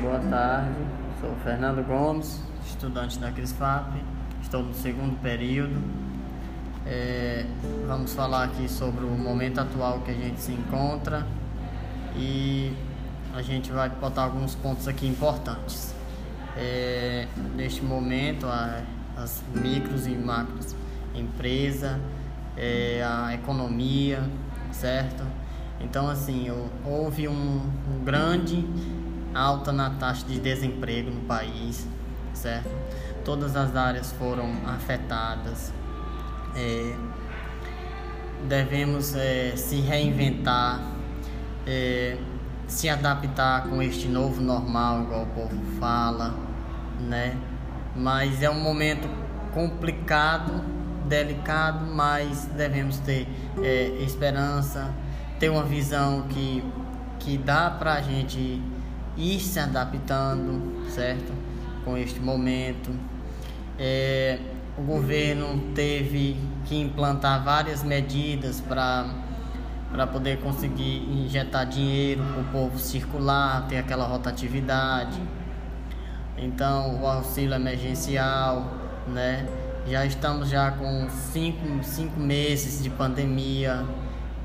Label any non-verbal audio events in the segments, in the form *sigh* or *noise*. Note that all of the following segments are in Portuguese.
boa tarde. Sou Fernando Gomes, estudante da CRISFAP. Estou no segundo período. É, vamos falar aqui sobre o momento atual que a gente se encontra e a gente vai botar alguns pontos aqui importantes. É, neste momento, a, as micros e macros empresa, é, a economia, certo? Então, assim, houve um, um grande alta na taxa de desemprego no país, certo? Todas as áreas foram afetadas. É, devemos é, se reinventar, é, se adaptar com este novo normal, igual o povo fala, né? Mas é um momento complicado, delicado, mas devemos ter é, esperança, ter uma visão que, que dá para a gente ir se adaptando, certo? Com este momento. É, o governo teve que implantar várias medidas para poder conseguir injetar dinheiro para o povo circular, ter aquela rotatividade. Então, o auxílio emergencial, né? Já estamos já com cinco, cinco meses de pandemia.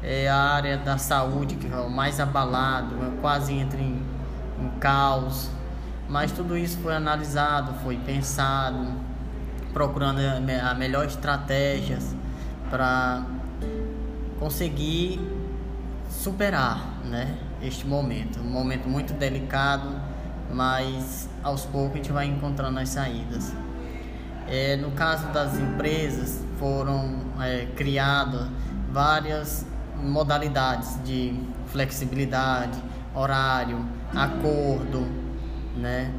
É a área da saúde que é o mais abalado, quase entre em caos. Mas tudo isso foi analisado, foi pensado, procurando a melhor estratégias para conseguir superar né, este momento. Um momento muito delicado, mas aos poucos a gente vai encontrando as saídas. É, no caso das empresas, foram é, criadas várias modalidades de flexibilidade, horário, acordo, né?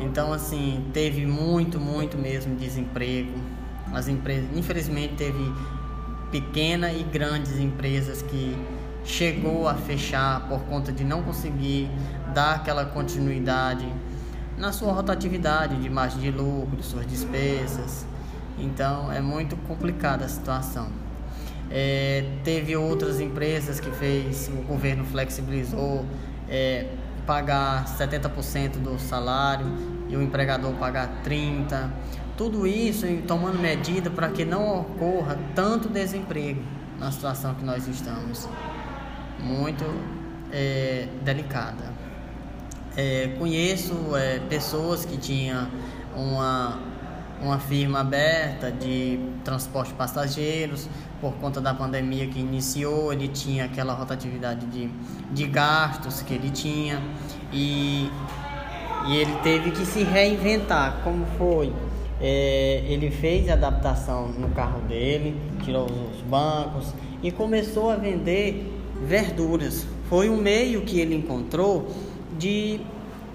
Então assim, teve muito, muito mesmo desemprego. As empresas, infelizmente teve pequenas e grandes empresas que chegou a fechar por conta de não conseguir dar aquela continuidade na sua rotatividade de margem de lucro, suas despesas. Então é muito complicada a situação. É, teve outras empresas que fez, o governo flexibilizou é, pagar 70% do salário e o empregador pagar 30%. Tudo isso tomando medida para que não ocorra tanto desemprego na situação que nós estamos. Muito é, delicada. É, conheço é, pessoas que tinham uma uma firma aberta de transporte de passageiros. Por conta da pandemia que iniciou, ele tinha aquela rotatividade de, de gastos que ele tinha e, e ele teve que se reinventar. Como foi? É, ele fez adaptação no carro dele, tirou os bancos e começou a vender verduras. Foi o meio que ele encontrou de,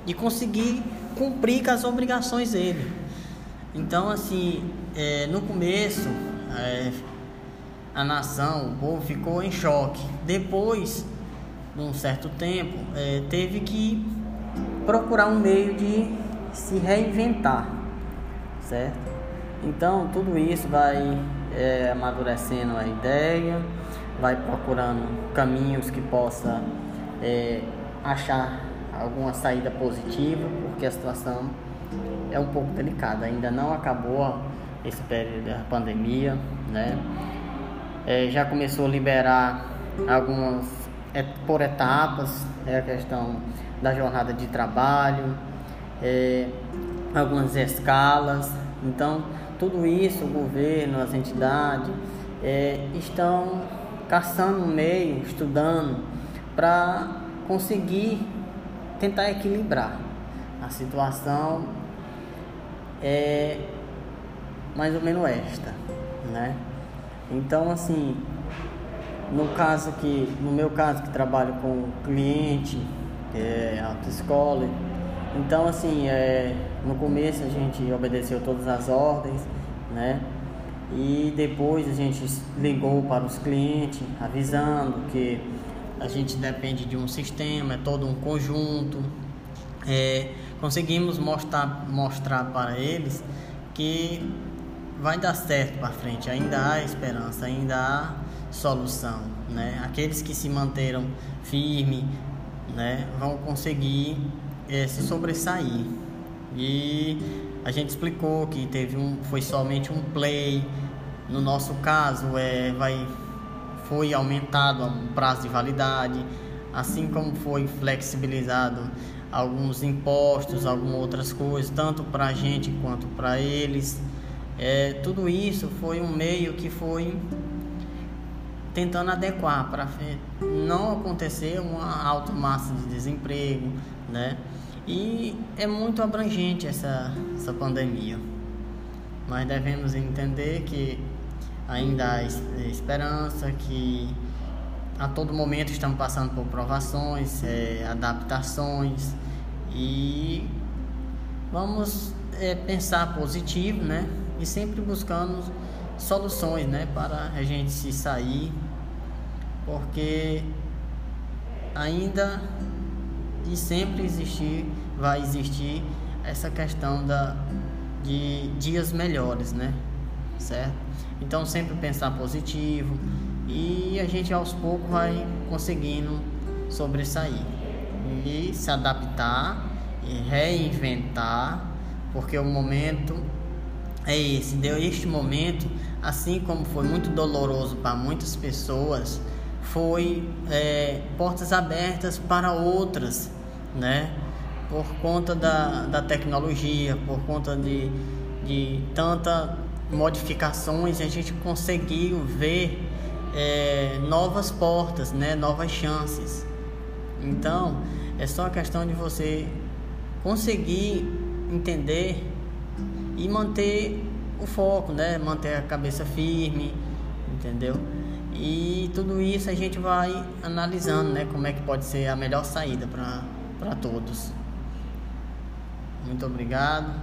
de conseguir cumprir com as obrigações dele. Então, assim, é, no começo, é, a nação, o povo ficou em choque. Depois, num certo tempo, é, teve que procurar um meio de se reinventar, certo? Então, tudo isso vai é, amadurecendo a ideia, vai procurando caminhos que possa é, achar alguma saída positiva, porque a situação é um pouco delicada. Ainda não acabou esse período da pandemia, né? É, já começou a liberar algumas é, por etapas, é a questão da jornada de trabalho, é, algumas escalas. Então, tudo isso, o governo, as entidades, é, estão caçando um meio, estudando, para conseguir tentar equilibrar a situação é mais ou menos esta, né? Então, assim, no caso que, no meu caso que trabalho com cliente, é, autoescola, então assim, é, no começo a gente obedeceu todas as ordens, né? E depois a gente ligou para os clientes, avisando que a gente depende de um sistema, é todo um conjunto, é, conseguimos mostrar, mostrar para eles que vai dar certo para frente, ainda há esperança, ainda há solução, né? Aqueles que se manteram firme, né, vão conseguir é, se sobressair. E a gente explicou que teve um, foi somente um play. No nosso caso, é, vai, foi aumentado o prazo de validade, assim como foi flexibilizado alguns impostos, algumas outras coisas, tanto para a gente quanto para eles. É, tudo isso foi um meio que foi tentando adequar para não acontecer uma alta massa de desemprego, né? E é muito abrangente essa, essa pandemia. Mas devemos entender que ainda há esperança, que a todo momento estamos passando por provações, é, adaptações e vamos é, pensar positivo, né? E sempre buscando soluções, né? Para a gente se sair, porque ainda e sempre existir, vai existir essa questão da, de dias melhores, né? Certo? Então sempre pensar positivo e a gente aos poucos vai conseguindo sobressair e se adaptar e reinventar, porque o momento é esse, deu este momento, assim como foi muito doloroso para muitas pessoas, foi é, portas abertas para outras, né? Por conta da, da tecnologia, por conta de, de tanta modificações, a gente conseguiu ver é, novas portas, né? Novas chances. Então, é só questão de você conseguir entender e manter o foco, né? Manter a cabeça firme, entendeu? E tudo isso a gente vai analisando, né? Como é que pode ser a melhor saída para todos. Muito obrigado.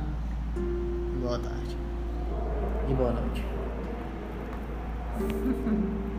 Boa tarde. E boa noite. *laughs*